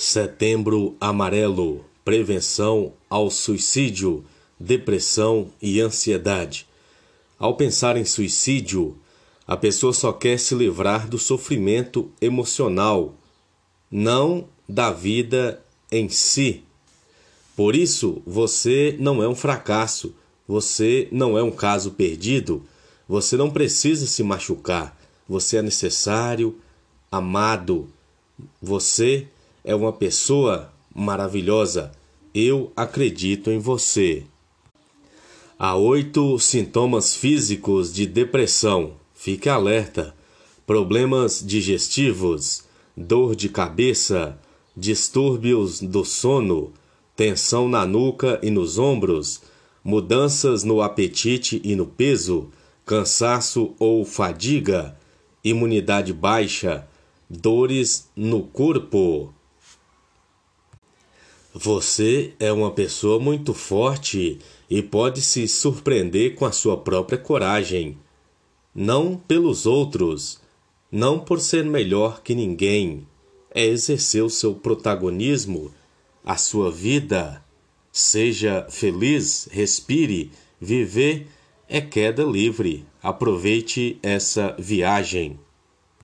Setembro Amarelo Prevenção ao suicídio, depressão e ansiedade. Ao pensar em suicídio, a pessoa só quer se livrar do sofrimento emocional, não da vida em si. Por isso, você não é um fracasso, você não é um caso perdido, você não precisa se machucar, você é necessário, amado, você é uma pessoa maravilhosa. Eu acredito em você. Há oito sintomas físicos de depressão. Fique alerta: problemas digestivos, dor de cabeça, distúrbios do sono, tensão na nuca e nos ombros, mudanças no apetite e no peso, cansaço ou fadiga, imunidade baixa, dores no corpo. Você é uma pessoa muito forte e pode se surpreender com a sua própria coragem. Não pelos outros, não por ser melhor que ninguém. É exercer o seu protagonismo, a sua vida. Seja feliz, respire, viver é queda livre. Aproveite essa viagem.